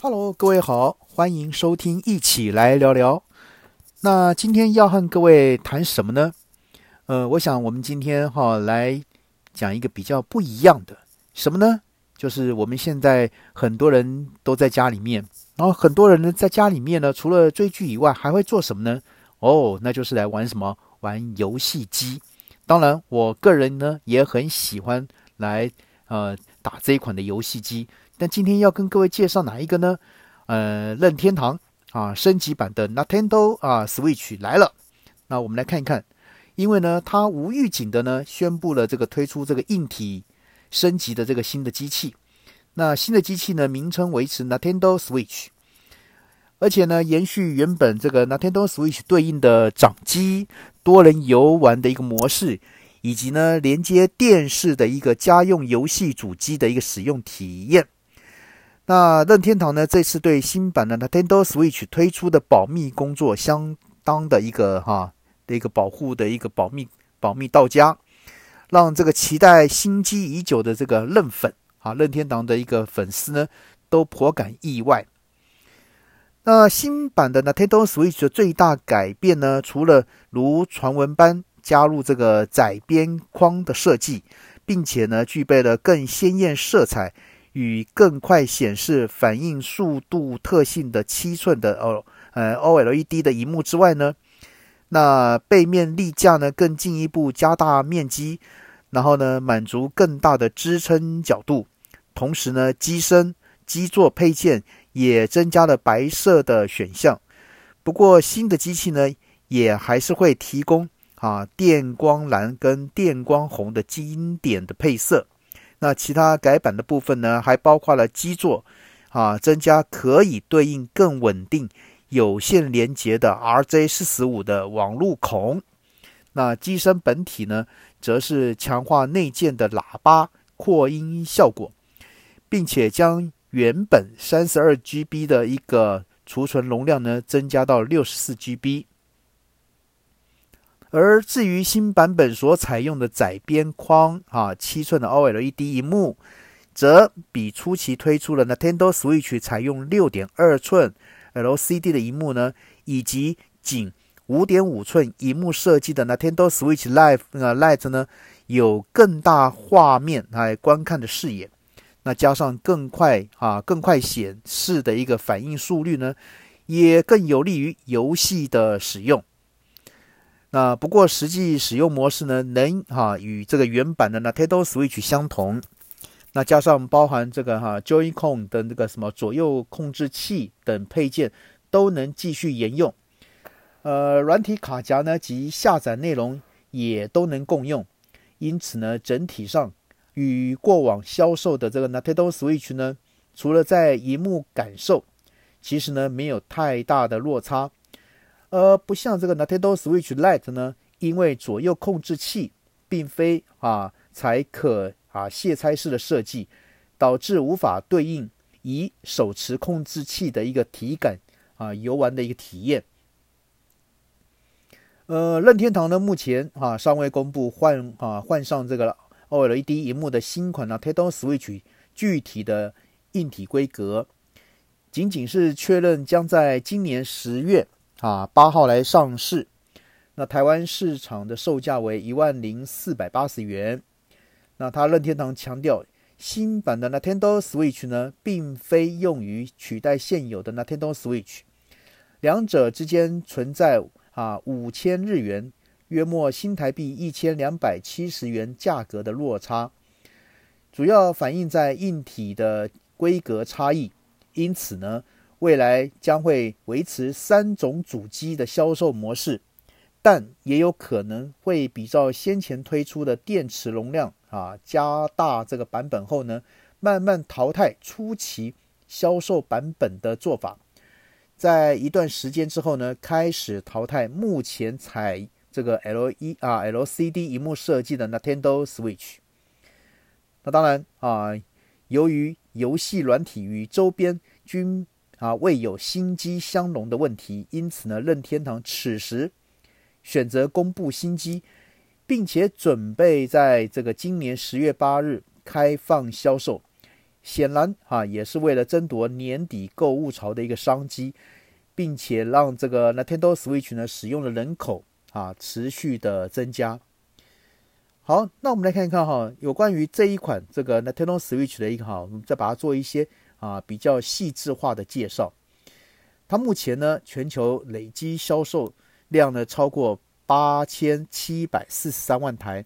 Hello，各位好，欢迎收听，一起来聊聊。那今天要和各位谈什么呢？呃，我想我们今天哈来讲一个比较不一样的什么呢？就是我们现在很多人都在家里面，然后很多人呢在家里面呢，除了追剧以外，还会做什么呢？哦，那就是来玩什么？玩游戏机。当然，我个人呢也很喜欢来呃打这一款的游戏机。但今天要跟各位介绍哪一个呢？呃，任天堂啊，升级版的 Nintendo 啊 Switch 来了。那我们来看一看，因为呢，它无预警的呢宣布了这个推出这个硬体升级的这个新的机器。那新的机器呢，名称维持 Nintendo Switch，而且呢，延续原本这个 Nintendo Switch 对应的掌机、多人游玩的一个模式。以及呢，连接电视的一个家用游戏主机的一个使用体验。那任天堂呢，这次对新版的 Nintendo Switch 推出的保密工作相当的一个哈的一个保护的一个保密保密到家，让这个期待心机已久的这个任粉啊，任天堂的一个粉丝呢，都颇感意外。那新版的 Nintendo Switch 的最大改变呢，除了如传闻般加入这个窄边框的设计，并且呢，具备了更鲜艳色彩。与更快显示反应速度特性的七寸的哦呃 OLED 的荧幕之外呢，那背面立架呢更进一步加大面积，然后呢满足更大的支撑角度，同时呢机身基座配件也增加了白色的选项。不过新的机器呢也还是会提供啊电光蓝跟电光红的经典的配色。那其他改版的部分呢，还包括了基座，啊，增加可以对应更稳定有线连接的 RJ 四十五的网路孔。那机身本体呢，则是强化内建的喇叭扩音效果，并且将原本三十二 GB 的一个储存容量呢，增加到六十四 GB。而至于新版本所采用的窄边框啊七寸的 OLED 荧幕，则比初期推出的 Nintendo Switch 采用六点二寸 LCD 的荧幕呢，以及仅五点五寸荧幕设计的 Nintendo Switch Live 呃 Lite 呢，有更大画面来观看的视野，那加上更快啊更快显示的一个反应速率呢，也更有利于游戏的使用。那不过实际使用模式呢，能哈与这个原版的 Nintendo Switch 相同。那加上包含这个哈 Joy-Con 的那个什么左右控制器等配件，都能继续沿用。呃，软体卡夹呢及下载内容也都能共用。因此呢，整体上与过往销售的这个 Nintendo Switch 呢，除了在荧幕感受，其实呢没有太大的落差。而不像这个 Nintendo Switch Lite 呢，因为左右控制器并非啊才可啊卸拆式的设计，导致无法对应以手持控制器的一个体感啊游玩的一个体验。呃，任天堂呢目前啊尚未公布换啊换上这个 OLED 荧幕的新款 Nintendo Switch 具体的硬体规格，仅仅是确认将在今年十月。啊，八号来上市，那台湾市场的售价为一万零四百八十元。那他任天堂强调，新版的 Nintendo Switch 呢，并非用于取代现有的 Nintendo Switch，两者之间存在啊五千日元，约莫新台币一千两百七十元价格的落差，主要反映在硬体的规格差异。因此呢。未来将会维持三种主机的销售模式，但也有可能会比照先前推出的电池容量啊加大这个版本后呢，慢慢淘汰初期销售版本的做法，在一段时间之后呢，开始淘汰目前采这个 L 一啊 LCD 荧幕设计的 Nintendo Switch。那当然啊，由于游戏软体与周边均啊，未有新机相容的问题，因此呢，任天堂此时选择公布新机，并且准备在这个今年十月八日开放销售，显然啊，也是为了争夺年底购物潮的一个商机，并且让这个 Nintendo Switch 呢使用的人口啊持续的增加。好，那我们来看一看哈，有关于这一款这个 Nintendo Switch 的一个哈，我们再把它做一些啊比较细致化的介绍。它目前呢，全球累计销售量呢超过八千七百四十三万台。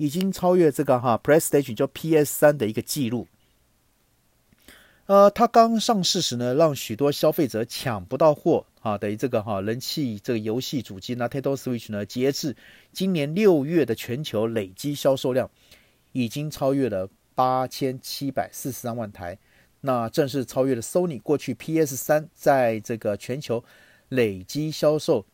已经超越这个哈 PlayStation 叫 PS 三的一个记录。呃，它刚上市时呢，让许多消费者抢不到货啊。等于这个哈人气这个游戏主机 Nintendo Switch 呢，截至今年六月的全球累计销售量已经超越了八千七百四十三万台，那正式超越了 Sony 过去 PS 三在这个全球累计销售。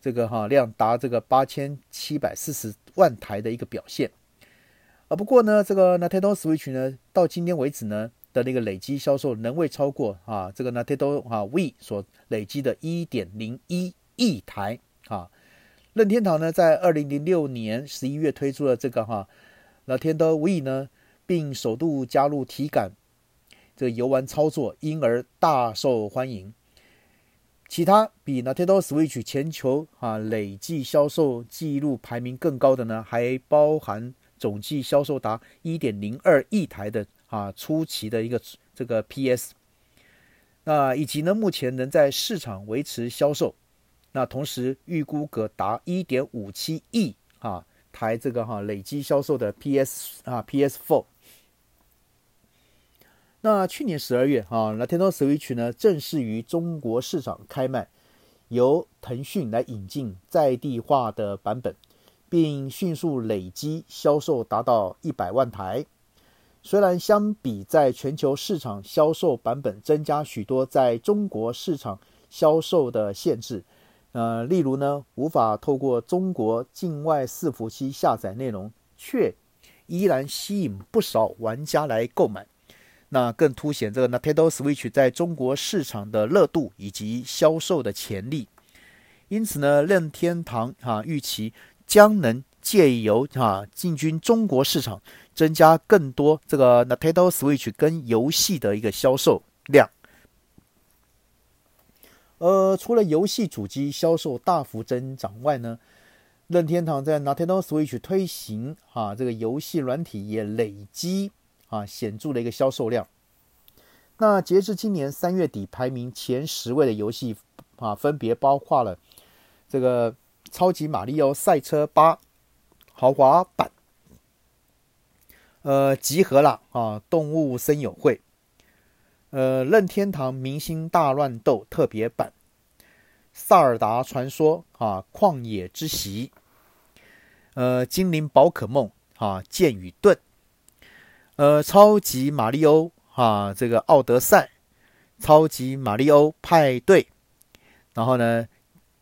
这个哈量达这个八千七百四十万台的一个表现，啊不过呢，这个 Nintendo Switch 呢到今天为止呢的那个累积销售仍未超过啊这个 Nintendo 啊 We 所累积的一点零一亿台啊。任天堂呢在二零零六年十一月推出了这个哈 Nintendo We 呢，并首度加入体感这个游玩操作，因而大受欢迎。其他比 Nintendo Switch 全球啊累计销售记录排名更高的呢，还包含总计销售达1.02亿台的啊初期的一个这个 PS，那以及呢目前仍在市场维持销售，那同时预估可达1.57亿啊台这个哈累计销售的 PS 啊 PS4。那去年十二月啊那《天刀 Switch 呢正式于中国市场开卖，由腾讯来引进在地化的版本，并迅速累积销售达到一百万台。虽然相比在全球市场销售版本增加许多在中国市场销售的限制，呃，例如呢无法透过中国境外伺服器下载内容，却依然吸引不少玩家来购买。那更凸显这个 Nintendo Switch 在中国市场的热度以及销售的潜力。因此呢，任天堂哈预期将能借由哈进军中国市场，增加更多这个 Nintendo Switch 跟游戏的一个销售量。呃，除了游戏主机销售大幅增长外呢，任天堂在 Nintendo Switch 推行哈这个游戏软体也累积。啊，显著的一个销售量。那截至今年三月底，排名前十位的游戏啊，分别包括了这个《超级马里奥赛车八》豪华版，呃，集合了啊，《动物森友会》，呃，《任天堂明星大乱斗》特别版，《萨尔达传说》啊，《旷野之息》，呃，《精灵宝可梦》啊，《剑与盾》。呃，超级马里奥啊，这个奥德赛，超级马里奥派对，然后呢，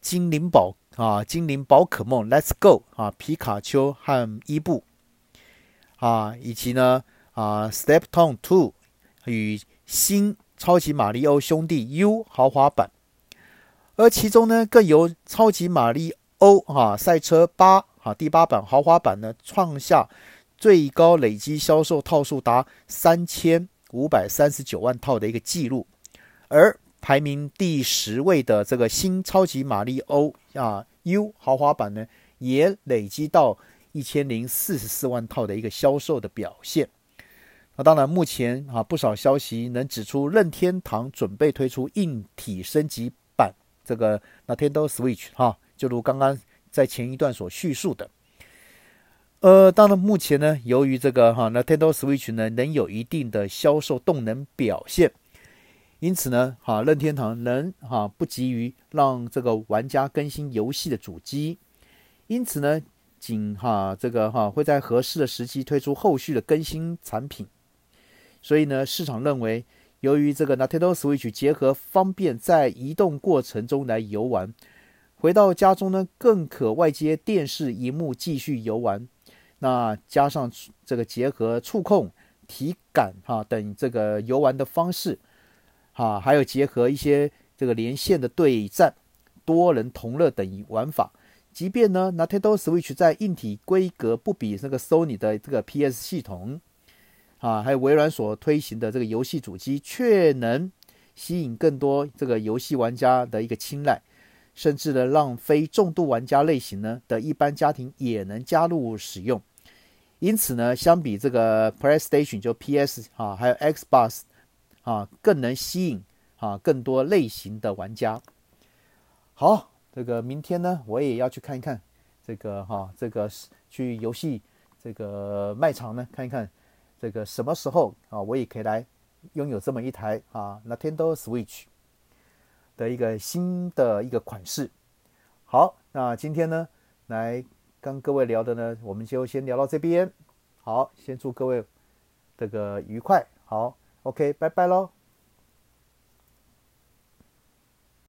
精灵宝啊，精灵宝可梦，Let's Go 啊，皮卡丘和伊布啊，以及呢啊，Step Town Two 与新超级马里奥兄弟 U 豪华版，而其中呢，更由超级马里奥啊赛车八啊第八版豪华版呢创下。最高累计销售套数达三千五百三十九万套的一个记录，而排名第十位的这个新超级马里欧啊 U 豪华版呢，也累积到一千零四十四万套的一个销售的表现。那当然，目前啊不少消息能指出，任天堂准备推出硬体升级版这个 Nintendo Switch 哈，就如刚刚在前一段所叙述的。呃，当然，目前呢，由于这个哈，Nintendo Switch 呢能有一定的销售动能表现，因此呢，哈，任天堂能哈不急于让这个玩家更新游戏的主机，因此呢，仅哈这个哈会在合适的时期推出后续的更新产品。所以呢，市场认为，由于这个 Nintendo Switch 结合方便在移动过程中来游玩，回到家中呢更可外接电视荧幕继续游玩。那加上这个结合触控、体感哈等这个游玩的方式，哈，还有结合一些这个连线的对战、多人同乐等玩法，即便呢，Nintendo Switch 在硬体规格不比那个 Sony 的这个 PS 系统，啊，还有微软所推行的这个游戏主机，却能吸引更多这个游戏玩家的一个青睐，甚至呢，让非重度玩家类型呢的一般家庭也能加入使用。因此呢，相比这个 PlayStation 就 PS 啊，还有 Xbox 啊，更能吸引啊更多类型的玩家。好，这个明天呢，我也要去看一看这个哈，这个去游戏这个卖场呢看一看。这个什么时候啊，我也可以来拥有这么一台啊 Nintendo Switch 的一个新的一个款式。好，那今天呢，来跟各位聊的呢，我们就先聊到这边。好，先祝各位这个愉快。好，OK，拜拜喽。